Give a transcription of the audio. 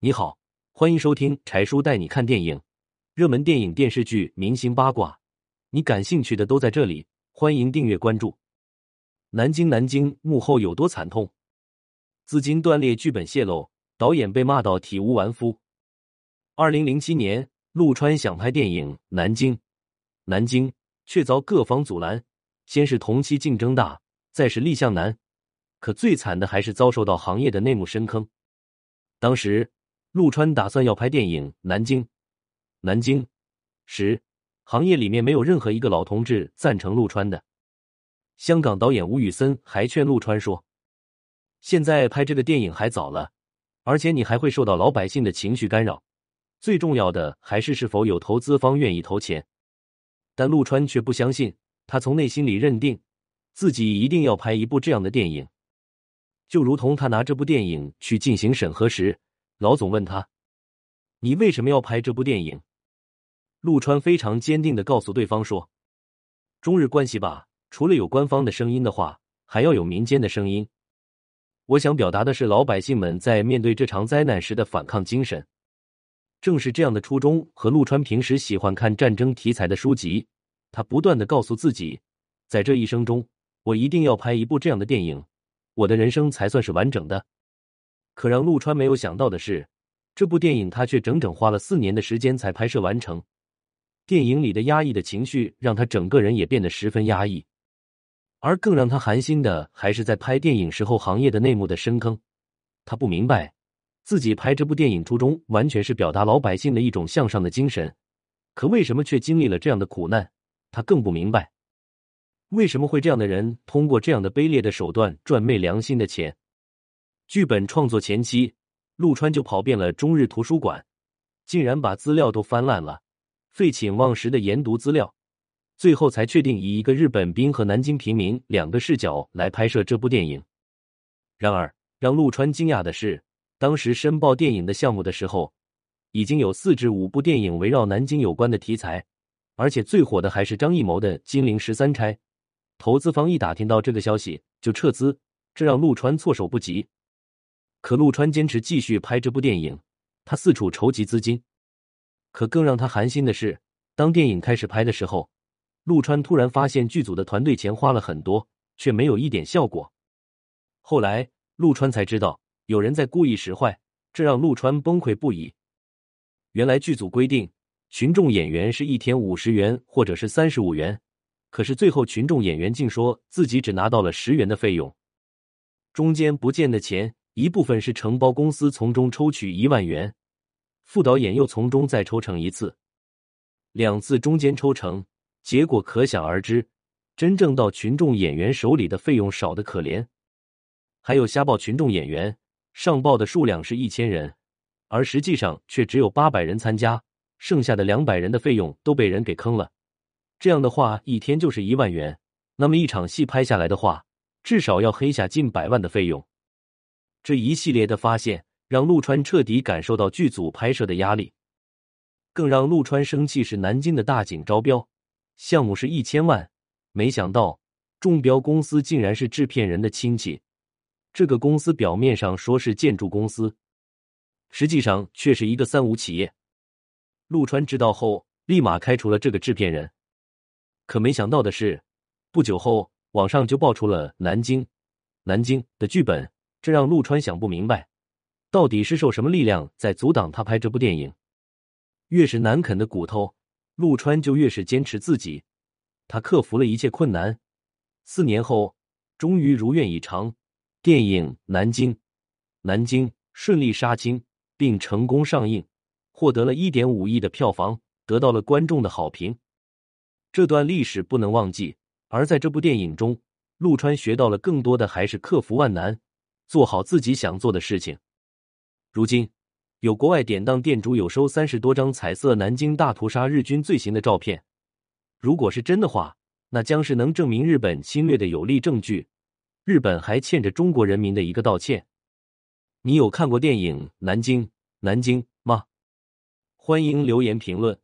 你好，欢迎收听柴叔带你看电影，热门电影、电视剧、明星八卦，你感兴趣的都在这里。欢迎订阅关注。南京，南京幕后有多惨痛？资金断裂，剧本泄露，导演被骂到体无完肤。二零零七年，陆川想拍电影《南京》，南京却遭各方阻拦。先是同期竞争大，再是立项难，可最惨的还是遭受到行业的内幕深坑。当时，陆川打算要拍电影《南京》，南京时，行业里面没有任何一个老同志赞成陆川的。香港导演吴宇森还劝陆川说：“现在拍这个电影还早了，而且你还会受到老百姓的情绪干扰。最重要的还是是否有投资方愿意投钱。”但陆川却不相信。他从内心里认定，自己一定要拍一部这样的电影，就如同他拿这部电影去进行审核时，老总问他：“你为什么要拍这部电影？”陆川非常坚定的告诉对方说：“中日关系吧，除了有官方的声音的话，还要有民间的声音。我想表达的是老百姓们在面对这场灾难时的反抗精神。正是这样的初衷和陆川平时喜欢看战争题材的书籍。”他不断的告诉自己，在这一生中，我一定要拍一部这样的电影，我的人生才算是完整的。可让陆川没有想到的是，这部电影他却整整花了四年的时间才拍摄完成。电影里的压抑的情绪让他整个人也变得十分压抑，而更让他寒心的还是在拍电影时候行业的内幕的深坑。他不明白，自己拍这部电影初衷完全是表达老百姓的一种向上的精神，可为什么却经历了这样的苦难？他更不明白，为什么会这样的人通过这样的卑劣的手段赚昧良心的钱。剧本创作前期，陆川就跑遍了中日图书馆，竟然把资料都翻烂了，废寝忘食的研读资料，最后才确定以一个日本兵和南京平民两个视角来拍摄这部电影。然而，让陆川惊讶的是，当时申报电影的项目的时候，已经有四至五部电影围绕南京有关的题材。而且最火的还是张艺谋的《金陵十三钗》，投资方一打听到这个消息就撤资，这让陆川措手不及。可陆川坚持继续拍这部电影，他四处筹集资金。可更让他寒心的是，当电影开始拍的时候，陆川突然发现剧组的团队钱花了很多，却没有一点效果。后来陆川才知道有人在故意使坏，这让陆川崩溃不已。原来剧组规定。群众演员是一天五十元或者是三十五元，可是最后群众演员竟说自己只拿到了十元的费用，中间不见的钱一部分是承包公司从中抽取一万元，副导演又从中再抽成一次，两次中间抽成，结果可想而知，真正到群众演员手里的费用少的可怜。还有瞎报群众演员，上报的数量是一千人，而实际上却只有八百人参加。剩下的两百人的费用都被人给坑了，这样的话一天就是一万元，那么一场戏拍下来的话，至少要黑下近百万的费用。这一系列的发现让陆川彻底感受到剧组拍摄的压力，更让陆川生气是南京的大景招标项目是一千万，没想到中标公司竟然是制片人的亲戚，这个公司表面上说是建筑公司，实际上却是一个三无企业。陆川知道后，立马开除了这个制片人。可没想到的是，不久后网上就爆出了《南京》《南京》的剧本，这让陆川想不明白，到底是受什么力量在阻挡他拍这部电影。越是难啃的骨头，陆川就越是坚持自己。他克服了一切困难，四年后终于如愿以偿，电影《南京》《南京》顺利杀青，并成功上映。获得了一点五亿的票房，得到了观众的好评。这段历史不能忘记。而在这部电影中，陆川学到了更多的还是克服万难，做好自己想做的事情。如今，有国外典当店主有收三十多张彩色南京大屠杀日军罪行的照片。如果是真的话，那将是能证明日本侵略的有力证据。日本还欠着中国人民的一个道歉。你有看过电影《南京》南京吗？欢迎留言评论。